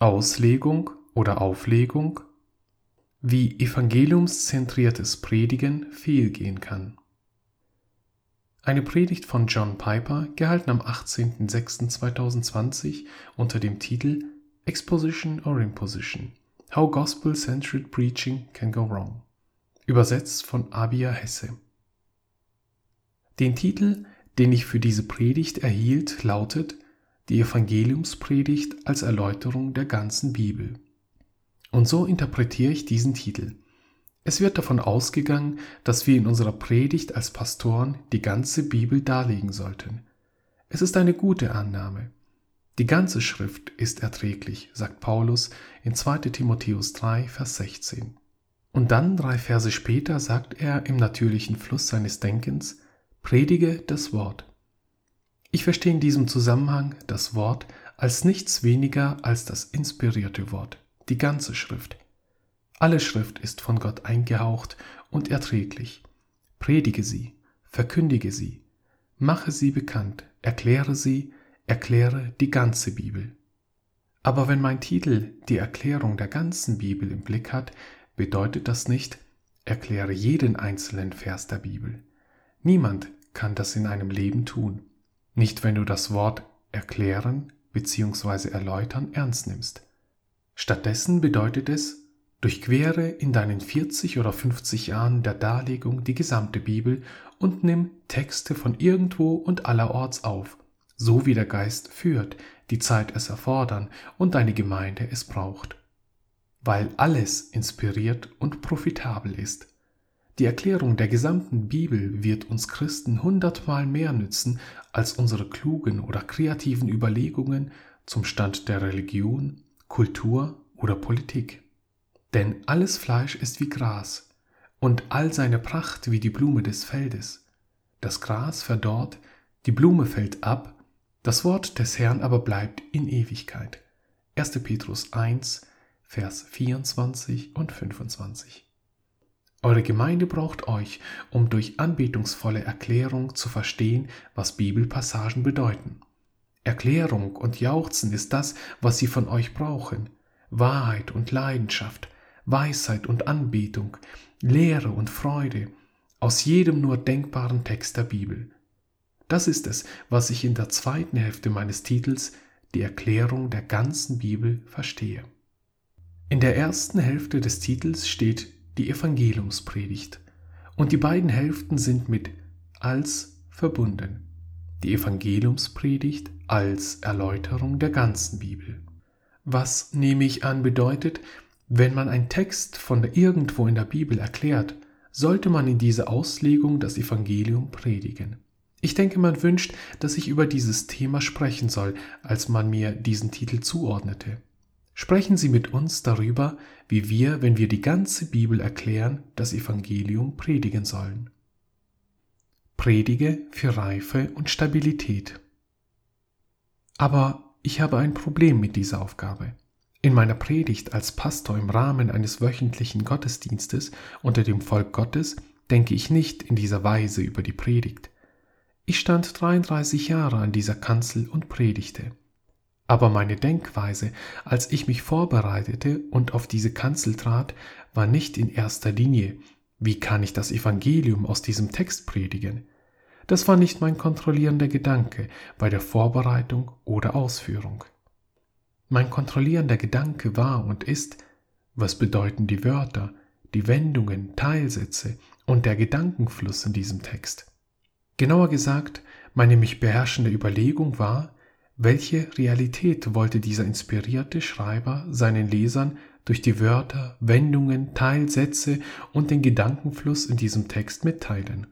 Auslegung oder Auflegung, wie evangeliumszentriertes Predigen fehlgehen kann. Eine Predigt von John Piper, gehalten am 18.06.2020 unter dem Titel Exposition or Imposition How Gospel-Centered Preaching Can Go Wrong, übersetzt von Abia Hesse. Den Titel, den ich für diese Predigt erhielt, lautet Die Evangeliumspredigt als Erläuterung der ganzen Bibel. Und so interpretiere ich diesen Titel. Es wird davon ausgegangen, dass wir in unserer Predigt als Pastoren die ganze Bibel darlegen sollten. Es ist eine gute Annahme. Die ganze Schrift ist erträglich, sagt Paulus in 2 Timotheus 3, Vers 16. Und dann drei Verse später sagt er im natürlichen Fluss seines Denkens, predige das Wort. Ich verstehe in diesem Zusammenhang das Wort als nichts weniger als das inspirierte Wort die ganze Schrift. Alle Schrift ist von Gott eingehaucht und erträglich. Predige sie, verkündige sie, mache sie bekannt, erkläre sie, erkläre die ganze Bibel. Aber wenn mein Titel die Erklärung der ganzen Bibel im Blick hat, bedeutet das nicht, erkläre jeden einzelnen Vers der Bibel. Niemand kann das in einem Leben tun, nicht wenn du das Wort erklären bzw. erläutern ernst nimmst. Stattdessen bedeutet es, durchquere in deinen 40 oder 50 Jahren der Darlegung die gesamte Bibel und nimm Texte von irgendwo und allerorts auf, so wie der Geist führt, die Zeit es erfordern und deine Gemeinde es braucht. Weil alles inspiriert und profitabel ist. Die Erklärung der gesamten Bibel wird uns Christen hundertmal mehr nützen als unsere klugen oder kreativen Überlegungen zum Stand der Religion, Kultur oder Politik. Denn alles Fleisch ist wie Gras und all seine Pracht wie die Blume des Feldes. Das Gras verdorrt, die Blume fällt ab, das Wort des Herrn aber bleibt in Ewigkeit. 1. Petrus 1, Vers 24 und 25. Eure Gemeinde braucht euch, um durch anbetungsvolle Erklärung zu verstehen, was Bibelpassagen bedeuten. Erklärung und Jauchzen ist das, was sie von euch brauchen. Wahrheit und Leidenschaft, Weisheit und Anbetung, Lehre und Freude, aus jedem nur denkbaren Text der Bibel. Das ist es, was ich in der zweiten Hälfte meines Titels die Erklärung der ganzen Bibel verstehe. In der ersten Hälfte des Titels steht die Evangeliumspredigt und die beiden Hälften sind mit als verbunden die Evangeliumspredigt als Erläuterung der ganzen Bibel. Was nehme ich an bedeutet, wenn man einen Text von irgendwo in der Bibel erklärt, sollte man in dieser Auslegung das Evangelium predigen. Ich denke, man wünscht, dass ich über dieses Thema sprechen soll, als man mir diesen Titel zuordnete. Sprechen Sie mit uns darüber, wie wir, wenn wir die ganze Bibel erklären, das Evangelium predigen sollen. Predige für Reife und Stabilität. Aber ich habe ein Problem mit dieser Aufgabe. In meiner Predigt als Pastor im Rahmen eines wöchentlichen Gottesdienstes unter dem Volk Gottes denke ich nicht in dieser Weise über die Predigt. Ich stand 33 Jahre an dieser Kanzel und predigte. Aber meine Denkweise, als ich mich vorbereitete und auf diese Kanzel trat, war nicht in erster Linie, wie kann ich das Evangelium aus diesem Text predigen? Das war nicht mein kontrollierender Gedanke bei der Vorbereitung oder Ausführung. Mein kontrollierender Gedanke war und ist, was bedeuten die Wörter, die Wendungen, Teilsätze und der Gedankenfluss in diesem Text. Genauer gesagt, meine mich beherrschende Überlegung war, welche Realität wollte dieser inspirierte Schreiber seinen Lesern durch die Wörter, Wendungen, Teilsätze und den Gedankenfluss in diesem Text mitteilen.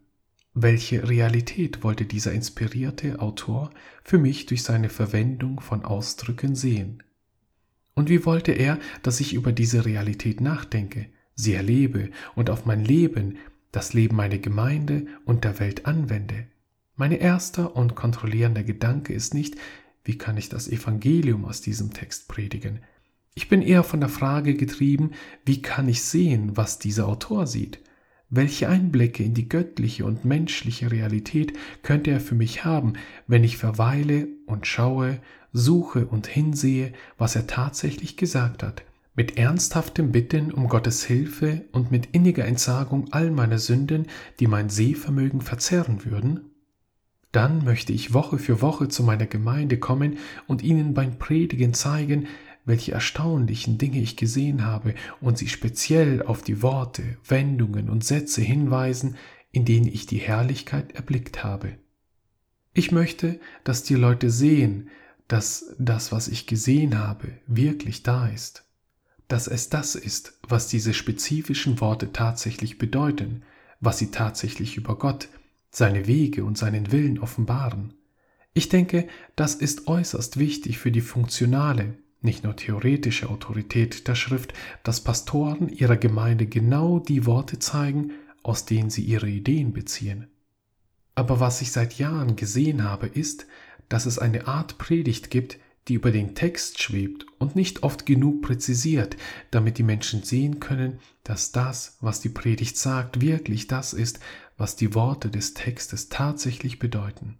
Welche Realität wollte dieser inspirierte Autor für mich durch seine Verwendung von Ausdrücken sehen? Und wie wollte er, dass ich über diese Realität nachdenke, sie erlebe und auf mein Leben, das Leben meiner Gemeinde und der Welt anwende? Mein erster und kontrollierender Gedanke ist nicht, wie kann ich das Evangelium aus diesem Text predigen, ich bin eher von der Frage getrieben, wie kann ich sehen, was dieser Autor sieht? welche Einblicke in die göttliche und menschliche Realität könnte er für mich haben, wenn ich verweile und schaue, suche und hinsehe, was er tatsächlich gesagt hat, mit ernsthaftem Bitten um Gottes Hilfe und mit inniger Entsagung all meiner Sünden, die mein Sehvermögen verzerren würden? Dann möchte ich Woche für Woche zu meiner Gemeinde kommen und ihnen beim Predigen zeigen, welche erstaunlichen Dinge ich gesehen habe und sie speziell auf die Worte, Wendungen und Sätze hinweisen, in denen ich die Herrlichkeit erblickt habe. Ich möchte, dass die Leute sehen, dass das, was ich gesehen habe, wirklich da ist, dass es das ist, was diese spezifischen Worte tatsächlich bedeuten, was sie tatsächlich über Gott, seine Wege und seinen Willen offenbaren. Ich denke, das ist äußerst wichtig für die funktionale, nicht nur theoretische Autorität der Schrift, dass Pastoren ihrer Gemeinde genau die Worte zeigen, aus denen sie ihre Ideen beziehen. Aber was ich seit Jahren gesehen habe, ist, dass es eine Art Predigt gibt, die über den Text schwebt und nicht oft genug präzisiert, damit die Menschen sehen können, dass das, was die Predigt sagt, wirklich das ist, was die Worte des Textes tatsächlich bedeuten.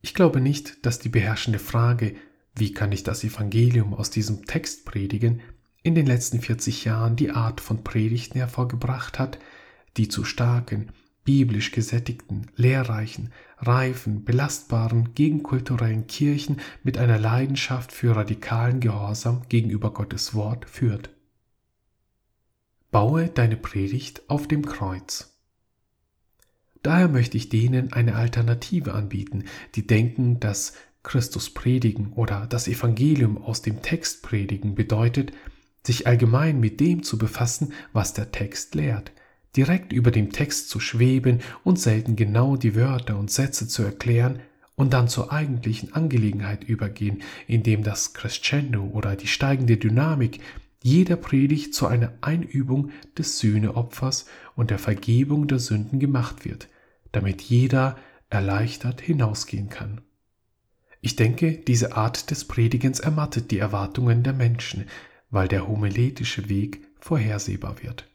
Ich glaube nicht, dass die beherrschende Frage, wie kann ich das Evangelium aus diesem Text predigen, in den letzten 40 Jahren die Art von Predigten hervorgebracht hat, die zu starken, biblisch gesättigten, lehrreichen, reifen, belastbaren, gegenkulturellen Kirchen mit einer Leidenschaft für radikalen Gehorsam gegenüber Gottes Wort führt. Baue deine Predigt auf dem Kreuz. Daher möchte ich denen eine Alternative anbieten, die denken, dass Christus predigen oder das Evangelium aus dem Text predigen bedeutet, sich allgemein mit dem zu befassen, was der Text lehrt, direkt über dem Text zu schweben und selten genau die Wörter und Sätze zu erklären und dann zur eigentlichen Angelegenheit übergehen, indem das Crescendo oder die steigende Dynamik jeder Predigt zu einer Einübung des Sühneopfers und der Vergebung der Sünden gemacht wird, damit jeder erleichtert hinausgehen kann. Ich denke, diese Art des Predigens ermattet die Erwartungen der Menschen, weil der homiletische Weg vorhersehbar wird.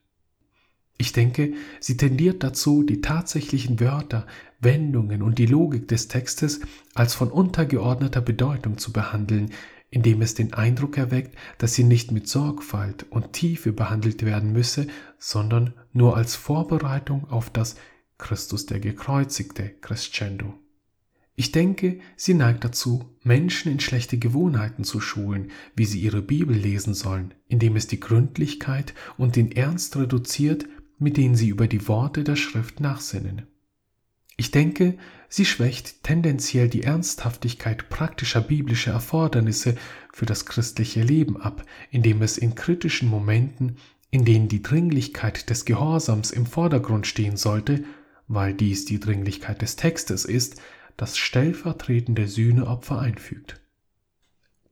Ich denke, sie tendiert dazu, die tatsächlichen Wörter, Wendungen und die Logik des Textes als von untergeordneter Bedeutung zu behandeln, indem es den Eindruck erweckt, dass sie nicht mit Sorgfalt und Tiefe behandelt werden müsse, sondern nur als Vorbereitung auf das Christus der Gekreuzigte Crescendo. Ich denke, sie neigt dazu, Menschen in schlechte Gewohnheiten zu schulen, wie sie ihre Bibel lesen sollen, indem es die Gründlichkeit und den Ernst reduziert, mit denen sie über die Worte der Schrift nachsinnen. Ich denke, sie schwächt tendenziell die Ernsthaftigkeit praktischer biblischer Erfordernisse für das christliche Leben ab, indem es in kritischen Momenten, in denen die Dringlichkeit des Gehorsams im Vordergrund stehen sollte, weil dies die Dringlichkeit des Textes ist, das stellvertretende Sühneopfer einfügt.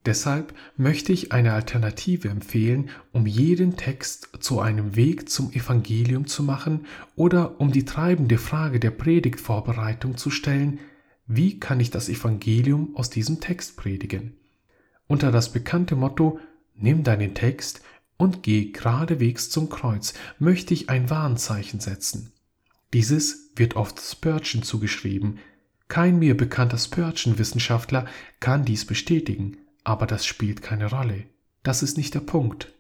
Deshalb möchte ich eine Alternative empfehlen, um jeden Text zu einem Weg zum Evangelium zu machen oder um die treibende Frage der Predigtvorbereitung zu stellen, wie kann ich das Evangelium aus diesem Text predigen? Unter das bekannte Motto Nimm deinen Text und geh geradewegs zum Kreuz möchte ich ein Warnzeichen setzen. Dieses wird oft Spurgeon zugeschrieben, kein mir bekannter Spurgeon-Wissenschaftler kann dies bestätigen, aber das spielt keine Rolle. Das ist nicht der Punkt.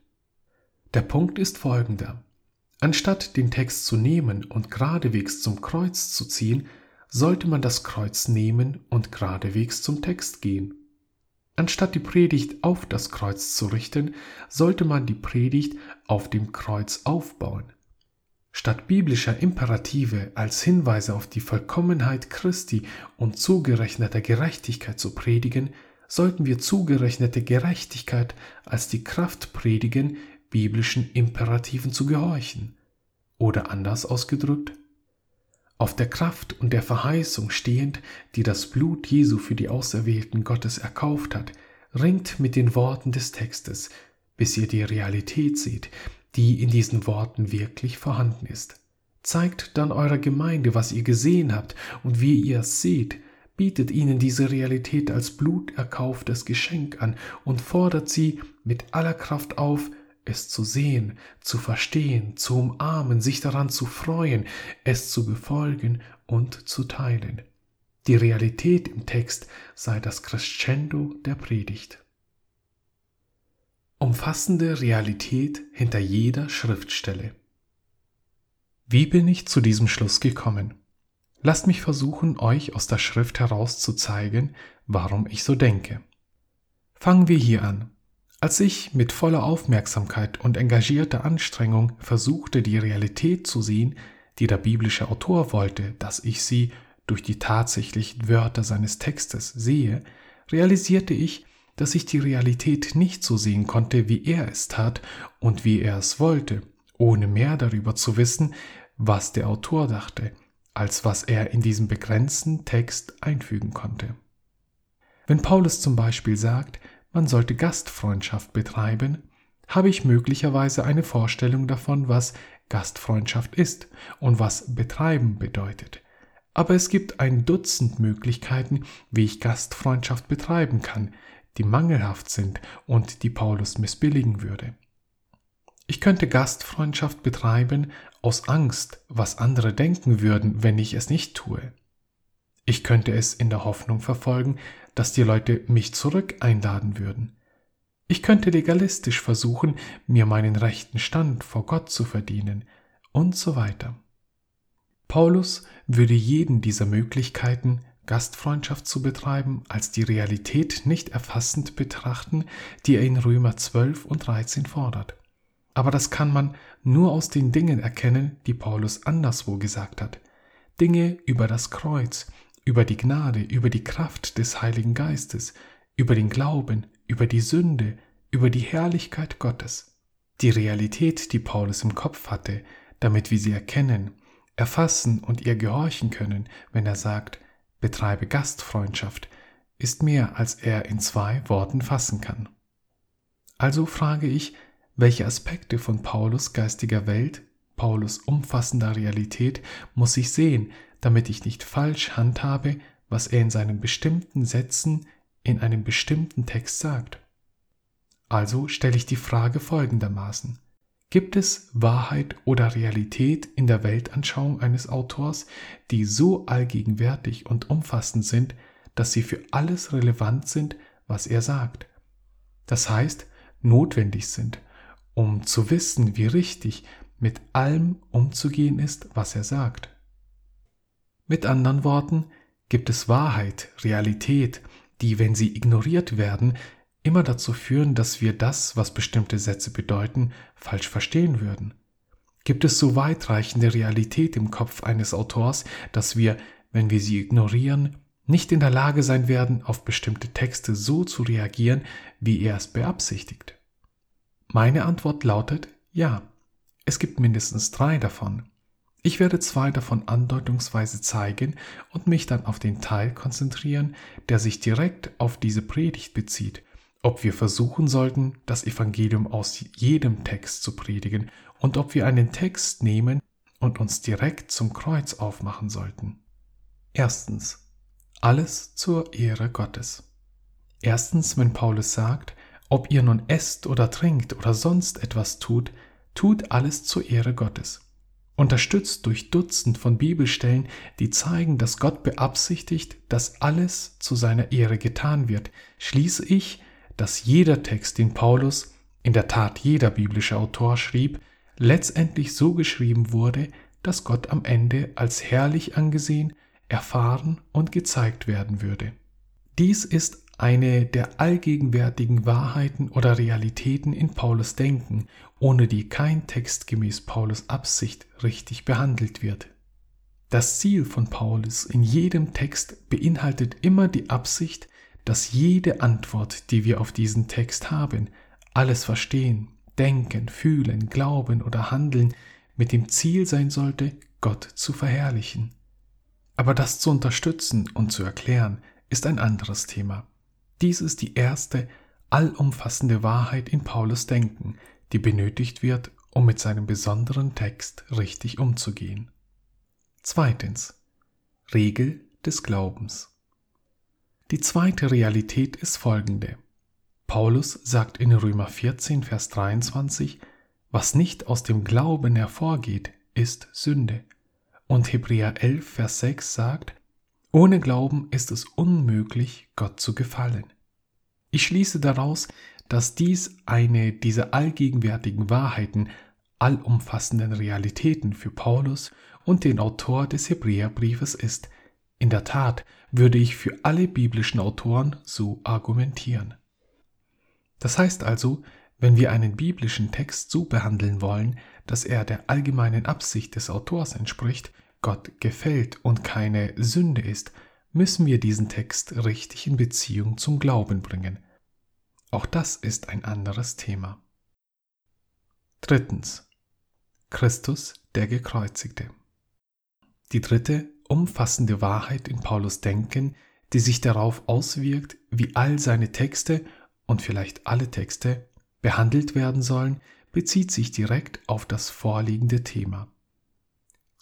Der Punkt ist folgender. Anstatt den Text zu nehmen und geradewegs zum Kreuz zu ziehen, sollte man das Kreuz nehmen und geradewegs zum Text gehen. Anstatt die Predigt auf das Kreuz zu richten, sollte man die Predigt auf dem Kreuz aufbauen. Statt biblischer Imperative als Hinweise auf die Vollkommenheit Christi und zugerechneter Gerechtigkeit zu predigen, sollten wir zugerechnete Gerechtigkeit als die Kraft predigen, biblischen Imperativen zu gehorchen. Oder anders ausgedrückt, auf der Kraft und der Verheißung stehend, die das Blut Jesu für die Auserwählten Gottes erkauft hat, ringt mit den Worten des Textes, bis ihr die Realität seht, die in diesen Worten wirklich vorhanden ist. Zeigt dann eurer Gemeinde, was ihr gesehen habt und wie ihr es seht, bietet ihnen diese Realität als bluterkauftes Geschenk an und fordert sie mit aller Kraft auf, es zu sehen, zu verstehen, zu umarmen, sich daran zu freuen, es zu befolgen und zu teilen. Die Realität im Text sei das Crescendo der Predigt. Umfassende Realität hinter jeder Schriftstelle. Wie bin ich zu diesem Schluss gekommen? Lasst mich versuchen, euch aus der Schrift heraus zu zeigen, warum ich so denke. Fangen wir hier an. Als ich mit voller Aufmerksamkeit und engagierter Anstrengung versuchte, die Realität zu sehen, die der biblische Autor wollte, dass ich sie durch die tatsächlichen Wörter seines Textes sehe, realisierte ich, dass ich die Realität nicht so sehen konnte, wie er es tat und wie er es wollte, ohne mehr darüber zu wissen, was der Autor dachte, als was er in diesem begrenzten Text einfügen konnte. Wenn Paulus zum Beispiel sagt, man sollte Gastfreundschaft betreiben, habe ich möglicherweise eine Vorstellung davon, was Gastfreundschaft ist und was betreiben bedeutet. Aber es gibt ein Dutzend Möglichkeiten, wie ich Gastfreundschaft betreiben kann, die mangelhaft sind und die Paulus missbilligen würde. Ich könnte Gastfreundschaft betreiben aus Angst, was andere denken würden, wenn ich es nicht tue. Ich könnte es in der Hoffnung verfolgen, dass die Leute mich zurück einladen würden. Ich könnte legalistisch versuchen, mir meinen rechten Stand vor Gott zu verdienen und so weiter. Paulus würde jeden dieser Möglichkeiten, Gastfreundschaft zu betreiben, als die Realität nicht erfassend betrachten, die er in Römer 12 und 13 fordert. Aber das kann man nur aus den Dingen erkennen, die Paulus anderswo gesagt hat. Dinge über das Kreuz, über die Gnade, über die Kraft des Heiligen Geistes, über den Glauben, über die Sünde, über die Herrlichkeit Gottes. Die Realität, die Paulus im Kopf hatte, damit wir sie erkennen, erfassen und ihr gehorchen können, wenn er sagt, betreibe Gastfreundschaft, ist mehr, als er in zwei Worten fassen kann. Also frage ich, welche Aspekte von Paulus geistiger Welt, Paulus umfassender Realität muss ich sehen, damit ich nicht falsch handhabe, was er in seinen bestimmten Sätzen in einem bestimmten Text sagt. Also stelle ich die Frage folgendermaßen. Gibt es Wahrheit oder Realität in der Weltanschauung eines Autors, die so allgegenwärtig und umfassend sind, dass sie für alles relevant sind, was er sagt? Das heißt, notwendig sind, um zu wissen, wie richtig mit allem umzugehen ist, was er sagt. Mit anderen Worten, gibt es Wahrheit, Realität, die, wenn sie ignoriert werden, immer dazu führen, dass wir das, was bestimmte Sätze bedeuten, falsch verstehen würden? Gibt es so weitreichende Realität im Kopf eines Autors, dass wir, wenn wir sie ignorieren, nicht in der Lage sein werden, auf bestimmte Texte so zu reagieren, wie er es beabsichtigt? Meine Antwort lautet ja. Es gibt mindestens drei davon. Ich werde zwei davon andeutungsweise zeigen und mich dann auf den Teil konzentrieren, der sich direkt auf diese Predigt bezieht ob wir versuchen sollten, das Evangelium aus jedem Text zu predigen und ob wir einen Text nehmen und uns direkt zum Kreuz aufmachen sollten. Erstens. Alles zur Ehre Gottes. Erstens, wenn Paulus sagt, ob ihr nun esst oder trinkt oder sonst etwas tut, tut alles zur Ehre Gottes. Unterstützt durch Dutzend von Bibelstellen, die zeigen, dass Gott beabsichtigt, dass alles zu seiner Ehre getan wird, schließe ich, dass jeder Text, den Paulus, in der Tat jeder biblische Autor schrieb, letztendlich so geschrieben wurde, dass Gott am Ende als herrlich angesehen, erfahren und gezeigt werden würde. Dies ist eine der allgegenwärtigen Wahrheiten oder Realitäten in Paulus Denken, ohne die kein Text gemäß Paulus Absicht richtig behandelt wird. Das Ziel von Paulus in jedem Text beinhaltet immer die Absicht, dass jede Antwort, die wir auf diesen Text haben, alles verstehen, denken, fühlen, glauben oder handeln, mit dem Ziel sein sollte, Gott zu verherrlichen. Aber das zu unterstützen und zu erklären, ist ein anderes Thema. Dies ist die erste, allumfassende Wahrheit in Paulus Denken, die benötigt wird, um mit seinem besonderen Text richtig umzugehen. Zweitens. Regel des Glaubens. Die zweite Realität ist folgende. Paulus sagt in Römer 14, Vers 23, was nicht aus dem Glauben hervorgeht, ist Sünde. Und Hebräer 11, Vers 6 sagt, ohne Glauben ist es unmöglich, Gott zu gefallen. Ich schließe daraus, dass dies eine dieser allgegenwärtigen Wahrheiten, allumfassenden Realitäten für Paulus und den Autor des Hebräerbriefes ist. In der Tat würde ich für alle biblischen Autoren so argumentieren. Das heißt also, wenn wir einen biblischen Text so behandeln wollen, dass er der allgemeinen Absicht des Autors entspricht, Gott gefällt und keine Sünde ist, müssen wir diesen Text richtig in Beziehung zum Glauben bringen. Auch das ist ein anderes Thema. Drittens. Christus der Gekreuzigte. Die dritte umfassende Wahrheit in Paulus Denken, die sich darauf auswirkt, wie all seine Texte und vielleicht alle Texte behandelt werden sollen, bezieht sich direkt auf das vorliegende Thema.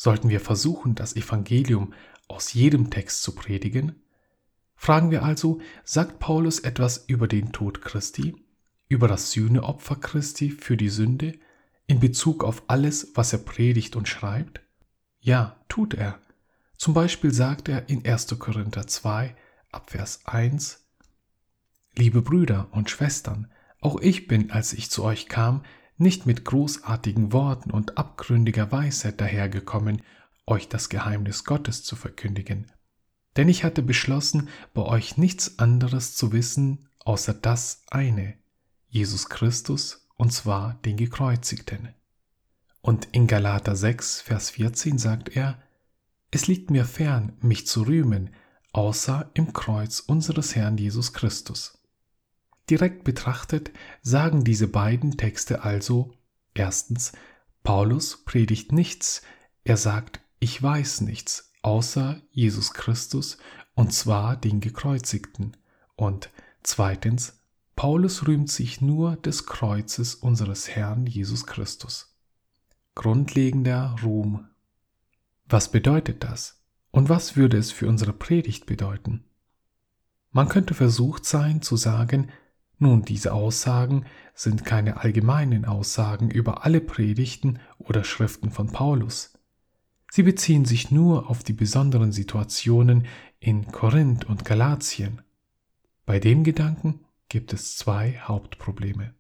Sollten wir versuchen, das Evangelium aus jedem Text zu predigen? Fragen wir also, sagt Paulus etwas über den Tod Christi, über das Sühneopfer Christi für die Sünde, in Bezug auf alles, was er predigt und schreibt? Ja, tut er. Zum Beispiel sagt er in 1. Korinther 2 ab Vers 1, Liebe Brüder und Schwestern, auch ich bin, als ich zu euch kam, nicht mit großartigen Worten und abgründiger Weisheit dahergekommen, euch das Geheimnis Gottes zu verkündigen. Denn ich hatte beschlossen, bei euch nichts anderes zu wissen, außer das eine, Jesus Christus, und zwar den Gekreuzigten. Und in Galater 6, Vers 14 sagt er, es liegt mir fern, mich zu rühmen, außer im Kreuz unseres Herrn Jesus Christus. Direkt betrachtet sagen diese beiden Texte also erstens, Paulus predigt nichts, er sagt, ich weiß nichts, außer Jesus Christus, und zwar den Gekreuzigten. Und zweitens, Paulus rühmt sich nur des Kreuzes unseres Herrn Jesus Christus. Grundlegender Ruhm was bedeutet das? Und was würde es für unsere Predigt bedeuten? Man könnte versucht sein zu sagen, nun, diese Aussagen sind keine allgemeinen Aussagen über alle Predigten oder Schriften von Paulus. Sie beziehen sich nur auf die besonderen Situationen in Korinth und Galatien. Bei dem Gedanken gibt es zwei Hauptprobleme.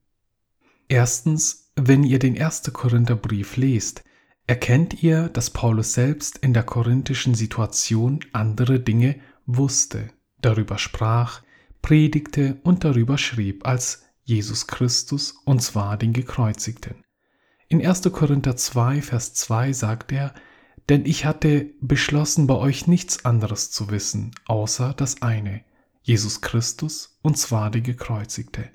Erstens, wenn ihr den 1. Korintherbrief lest, erkennt ihr, dass Paulus selbst in der korinthischen Situation andere Dinge wusste, darüber sprach, predigte und darüber schrieb als Jesus Christus und zwar den Gekreuzigten. In 1. Korinther 2, Vers 2 sagt er, denn ich hatte beschlossen, bei euch nichts anderes zu wissen, außer das eine, Jesus Christus und zwar der Gekreuzigte.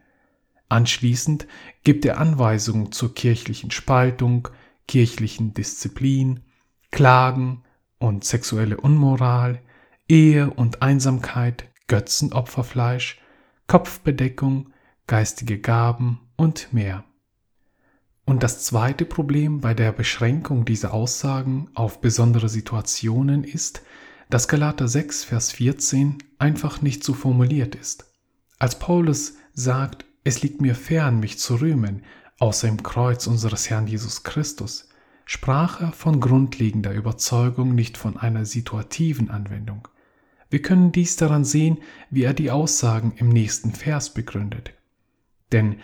Anschließend gibt er Anweisungen zur kirchlichen Spaltung, kirchlichen Disziplin, Klagen und sexuelle Unmoral, Ehe und Einsamkeit, Götzenopferfleisch, Kopfbedeckung, geistige Gaben und mehr. Und das zweite Problem bei der Beschränkung dieser Aussagen auf besondere Situationen ist, dass Galater 6, Vers 14 einfach nicht so formuliert ist. Als Paulus sagt, es liegt mir fern, mich zu rühmen, außer im Kreuz unseres Herrn Jesus Christus, sprach er von grundlegender Überzeugung, nicht von einer situativen Anwendung. Wir können dies daran sehen, wie er die Aussagen im nächsten Vers begründet. Denn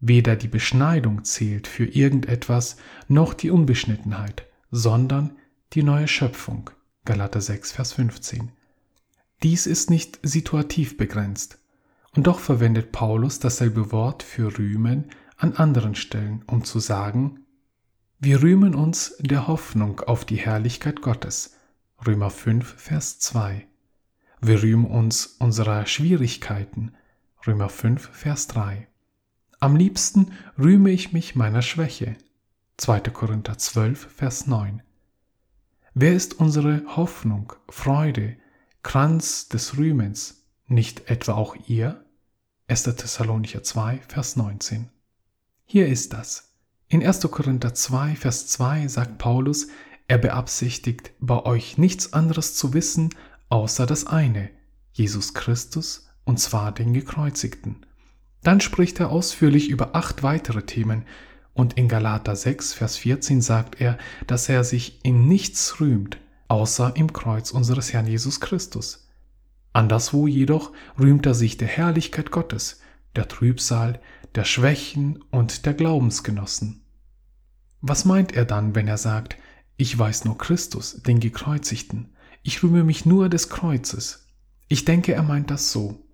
weder die Beschneidung zählt für irgendetwas noch die Unbeschnittenheit, sondern die neue Schöpfung. Galater 6, Vers 15. Dies ist nicht situativ begrenzt. Und doch verwendet Paulus dasselbe Wort für rühmen an anderen Stellen, um zu sagen, wir rühmen uns der Hoffnung auf die Herrlichkeit Gottes. Römer 5, Vers 2. Wir rühmen uns unserer Schwierigkeiten. Römer 5, Vers 3. Am liebsten rühme ich mich meiner Schwäche. 2. Korinther 12, Vers 9. Wer ist unsere Hoffnung, Freude, Kranz des Rühmens? Nicht etwa auch ihr? 1. Thessalonicher 2, Vers 19. Hier ist das. In 1. Korinther 2, Vers 2 sagt Paulus, er beabsichtigt, bei euch nichts anderes zu wissen, außer das eine, Jesus Christus, und zwar den Gekreuzigten. Dann spricht er ausführlich über acht weitere Themen und in Galater 6, Vers 14 sagt er, dass er sich in nichts rühmt, außer im Kreuz unseres Herrn Jesus Christus. Anderswo jedoch rühmt er sich der Herrlichkeit Gottes, der Trübsal, der Schwächen und der Glaubensgenossen. Was meint er dann, wenn er sagt, ich weiß nur Christus, den Gekreuzigten, ich rühme mich nur des Kreuzes? Ich denke, er meint das so.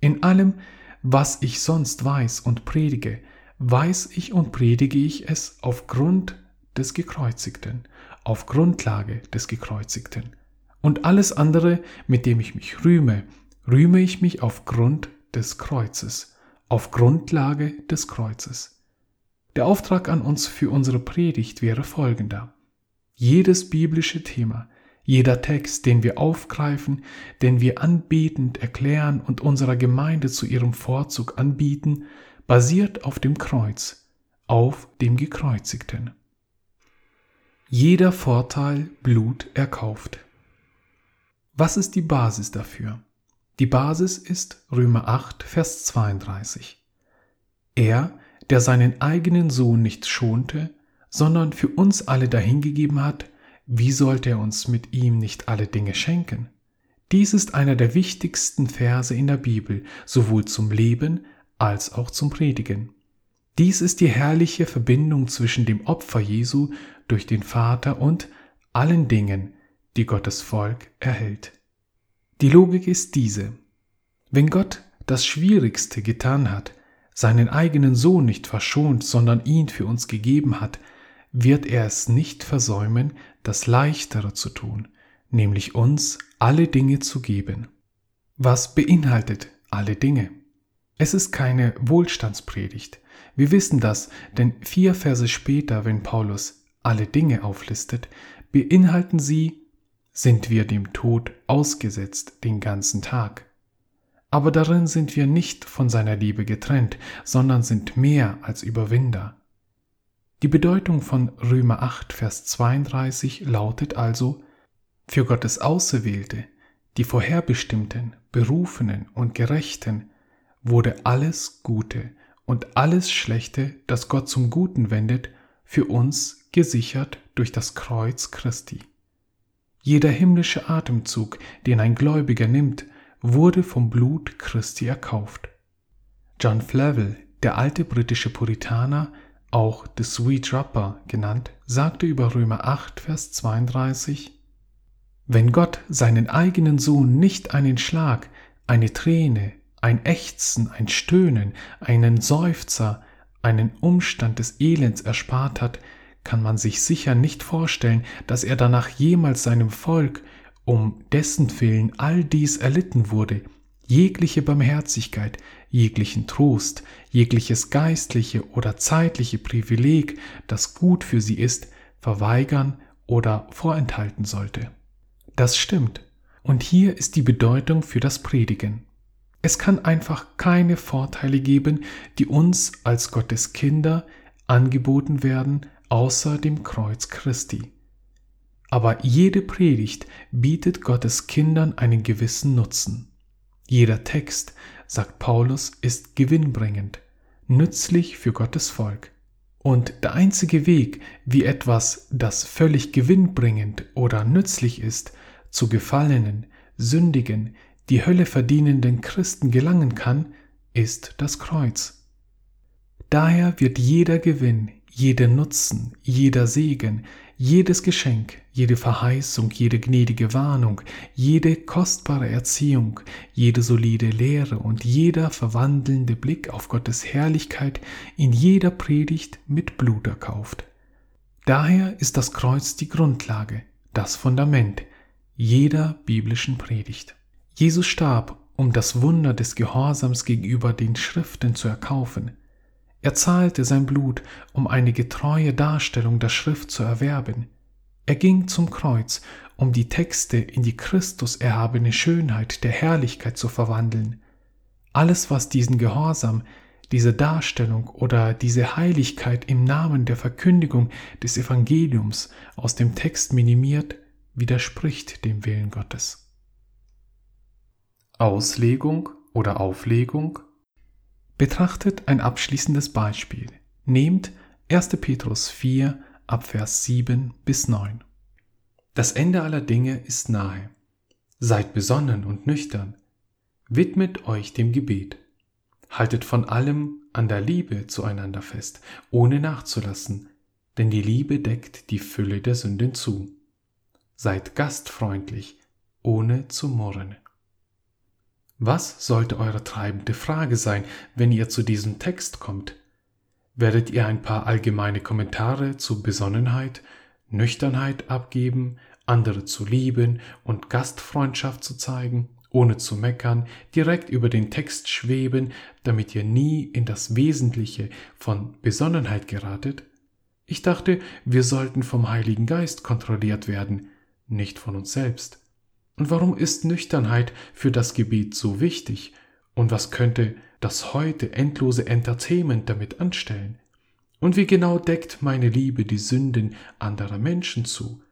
In allem, was ich sonst weiß und predige, weiß ich und predige ich es aufgrund des Gekreuzigten, auf Grundlage des Gekreuzigten. Und alles andere, mit dem ich mich rühme, rühme ich mich aufgrund des Kreuzes, auf Grundlage des Kreuzes. Der Auftrag an uns für unsere Predigt wäre folgender. Jedes biblische Thema, jeder Text, den wir aufgreifen, den wir anbietend erklären und unserer Gemeinde zu ihrem Vorzug anbieten, basiert auf dem Kreuz, auf dem Gekreuzigten. Jeder Vorteil Blut erkauft. Was ist die Basis dafür? Die Basis ist Römer 8, Vers 32. Er, der seinen eigenen Sohn nicht schonte, sondern für uns alle dahingegeben hat, wie sollte er uns mit ihm nicht alle Dinge schenken? Dies ist einer der wichtigsten Verse in der Bibel, sowohl zum Leben als auch zum Predigen. Dies ist die herrliche Verbindung zwischen dem Opfer Jesu durch den Vater und allen Dingen, die Gottes Volk erhält. Die Logik ist diese. Wenn Gott das Schwierigste getan hat, seinen eigenen Sohn nicht verschont, sondern ihn für uns gegeben hat, wird er es nicht versäumen, das Leichtere zu tun, nämlich uns alle Dinge zu geben. Was beinhaltet alle Dinge? Es ist keine Wohlstandspredigt. Wir wissen das, denn vier Verse später, wenn Paulus alle Dinge auflistet, beinhalten sie, sind wir dem Tod ausgesetzt den ganzen Tag. Aber darin sind wir nicht von seiner Liebe getrennt, sondern sind mehr als Überwinder. Die Bedeutung von Römer 8, Vers 32 lautet also, für Gottes Auserwählte, die Vorherbestimmten, Berufenen und Gerechten, wurde alles Gute und alles Schlechte, das Gott zum Guten wendet, für uns gesichert durch das Kreuz Christi. Jeder himmlische Atemzug, den ein Gläubiger nimmt, wurde vom Blut Christi erkauft. John Flavel, der alte britische Puritaner, auch The Sweet Rapper genannt, sagte über Römer 8, Vers 32, Wenn Gott seinen eigenen Sohn nicht einen Schlag, eine Träne, ein Ächzen, ein Stöhnen, einen Seufzer, einen Umstand des Elends erspart hat, kann man sich sicher nicht vorstellen, dass er danach jemals seinem Volk, um dessen Willen all dies erlitten wurde, jegliche Barmherzigkeit, jeglichen Trost, jegliches geistliche oder zeitliche Privileg, das gut für sie ist, verweigern oder vorenthalten sollte. Das stimmt. Und hier ist die Bedeutung für das Predigen. Es kann einfach keine Vorteile geben, die uns als Gottes Kinder angeboten werden, außer dem Kreuz Christi. Aber jede Predigt bietet Gottes Kindern einen gewissen Nutzen. Jeder Text, sagt Paulus, ist gewinnbringend, nützlich für Gottes Volk. Und der einzige Weg, wie etwas, das völlig gewinnbringend oder nützlich ist, zu gefallenen, sündigen, die Hölle verdienenden Christen gelangen kann, ist das Kreuz. Daher wird jeder Gewinn, jeder Nutzen, jeder Segen, jedes Geschenk, jede Verheißung, jede gnädige Warnung, jede kostbare Erziehung, jede solide Lehre und jeder verwandelnde Blick auf Gottes Herrlichkeit in jeder Predigt mit Blut erkauft. Daher ist das Kreuz die Grundlage, das Fundament jeder biblischen Predigt. Jesus starb, um das Wunder des Gehorsams gegenüber den Schriften zu erkaufen. Er zahlte sein Blut, um eine getreue Darstellung der Schrift zu erwerben. Er ging zum Kreuz, um die Texte in die Christus erhabene Schönheit der Herrlichkeit zu verwandeln. Alles, was diesen Gehorsam, diese Darstellung oder diese Heiligkeit im Namen der Verkündigung des Evangeliums aus dem Text minimiert, widerspricht dem Willen Gottes. Auslegung oder Auflegung Betrachtet ein abschließendes Beispiel. Nehmt 1. Petrus 4 ab Vers 7 bis 9. Das Ende aller Dinge ist nahe. Seid besonnen und nüchtern. Widmet euch dem Gebet. Haltet von allem an der Liebe zueinander fest, ohne nachzulassen, denn die Liebe deckt die Fülle der Sünden zu. Seid gastfreundlich, ohne zu murren. Was sollte eure treibende Frage sein, wenn ihr zu diesem Text kommt? Werdet ihr ein paar allgemeine Kommentare zu Besonnenheit, Nüchternheit abgeben, andere zu lieben und Gastfreundschaft zu zeigen, ohne zu meckern, direkt über den Text schweben, damit ihr nie in das Wesentliche von Besonnenheit geratet? Ich dachte, wir sollten vom Heiligen Geist kontrolliert werden, nicht von uns selbst. Und warum ist Nüchternheit für das Gebet so wichtig? Und was könnte das heute endlose Entertainment damit anstellen? Und wie genau deckt meine Liebe die Sünden anderer Menschen zu?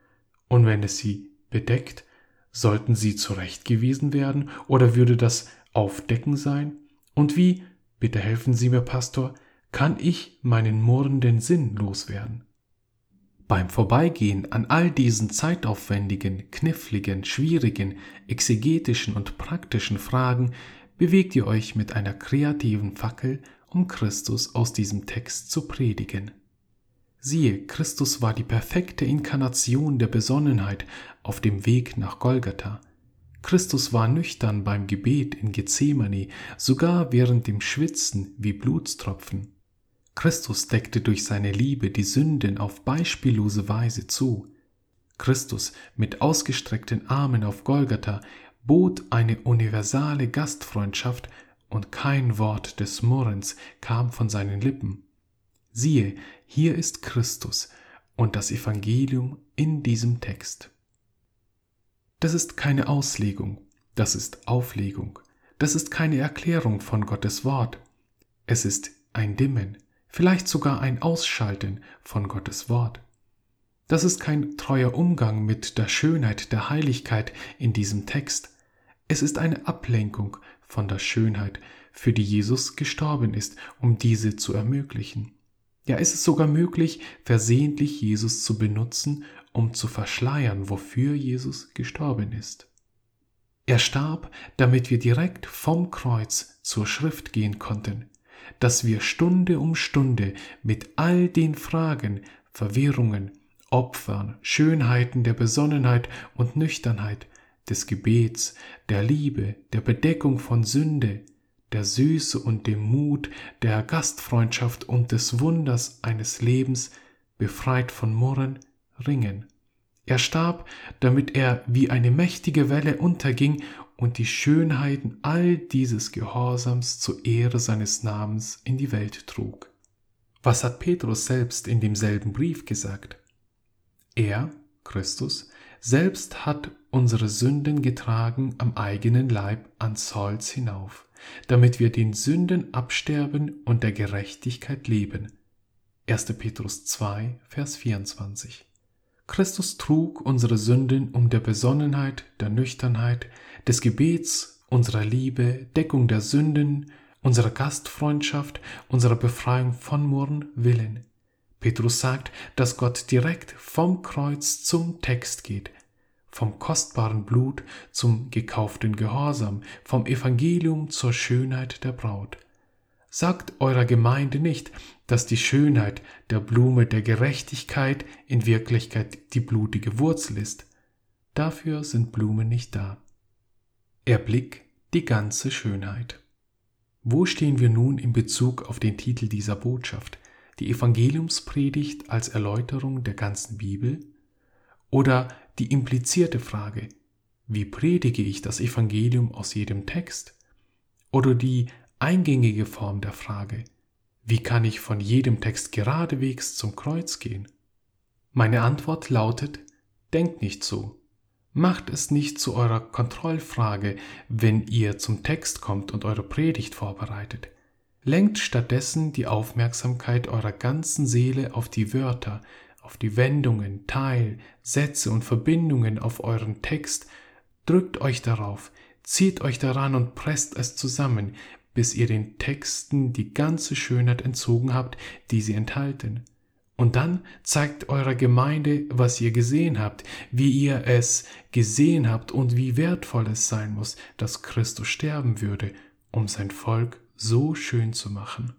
Und wenn es sie bedeckt, sollten sie zurechtgewiesen werden oder würde das Aufdecken sein? Und wie, bitte helfen Sie mir, Pastor, kann ich meinen murrenden Sinn loswerden? Beim Vorbeigehen an all diesen zeitaufwendigen, kniffligen, schwierigen, exegetischen und praktischen Fragen bewegt ihr euch mit einer kreativen Fackel, um Christus aus diesem Text zu predigen. Siehe, Christus war die perfekte Inkarnation der Besonnenheit auf dem Weg nach Golgatha. Christus war nüchtern beim Gebet in Gethsemane, sogar während dem Schwitzen wie Blutstropfen. Christus deckte durch seine Liebe die Sünden auf beispiellose Weise zu. Christus mit ausgestreckten Armen auf Golgatha bot eine universale Gastfreundschaft und kein Wort des Murrens kam von seinen Lippen. Siehe, hier ist Christus und das Evangelium in diesem Text. Das ist keine Auslegung, das ist Auflegung, das ist keine Erklärung von Gottes Wort, es ist ein Dimmen, vielleicht sogar ein Ausschalten von Gottes Wort. Das ist kein treuer Umgang mit der Schönheit der Heiligkeit in diesem Text. Es ist eine Ablenkung von der Schönheit, für die Jesus gestorben ist, um diese zu ermöglichen. Ja, es ist sogar möglich, versehentlich Jesus zu benutzen, um zu verschleiern, wofür Jesus gestorben ist. Er starb, damit wir direkt vom Kreuz zur Schrift gehen konnten dass wir Stunde um Stunde mit all den Fragen, Verwirrungen, Opfern, Schönheiten der Besonnenheit und Nüchternheit, des Gebets, der Liebe, der Bedeckung von Sünde, der Süße und dem Mut, der Gastfreundschaft und des Wunders eines Lebens, befreit von Murren, ringen. Er starb, damit er wie eine mächtige Welle unterging und die Schönheiten all dieses Gehorsams zur Ehre seines Namens in die Welt trug. Was hat Petrus selbst in demselben Brief gesagt? Er, Christus, selbst hat unsere Sünden getragen am eigenen Leib ans Holz hinauf, damit wir den Sünden absterben und der Gerechtigkeit leben. 1. Petrus 2, Vers 24. Christus trug unsere Sünden um der Besonnenheit, der Nüchternheit, des Gebets, unserer Liebe, Deckung der Sünden, unserer Gastfreundschaft, unserer Befreiung von Murren willen. Petrus sagt, dass Gott direkt vom Kreuz zum Text geht, vom kostbaren Blut zum gekauften Gehorsam, vom Evangelium zur Schönheit der Braut. Sagt eurer Gemeinde nicht, dass die Schönheit der Blume der Gerechtigkeit in Wirklichkeit die blutige Wurzel ist. Dafür sind Blumen nicht da. Erblick die ganze Schönheit. Wo stehen wir nun in Bezug auf den Titel dieser Botschaft? Die Evangeliumspredigt als Erläuterung der ganzen Bibel? Oder die implizierte Frage, wie predige ich das Evangelium aus jedem Text? Oder die eingängige Form der Frage, wie kann ich von jedem Text geradewegs zum Kreuz gehen? Meine Antwort lautet, denkt nicht so, Macht es nicht zu eurer Kontrollfrage, wenn ihr zum Text kommt und eure Predigt vorbereitet. Lenkt stattdessen die Aufmerksamkeit eurer ganzen Seele auf die Wörter, auf die Wendungen, Teil, Sätze und Verbindungen auf euren Text, drückt euch darauf, zieht euch daran und presst es zusammen, bis ihr den Texten die ganze Schönheit entzogen habt, die sie enthalten. Und dann zeigt eurer Gemeinde, was ihr gesehen habt, wie ihr es gesehen habt und wie wertvoll es sein muss, dass Christus sterben würde, um sein Volk so schön zu machen.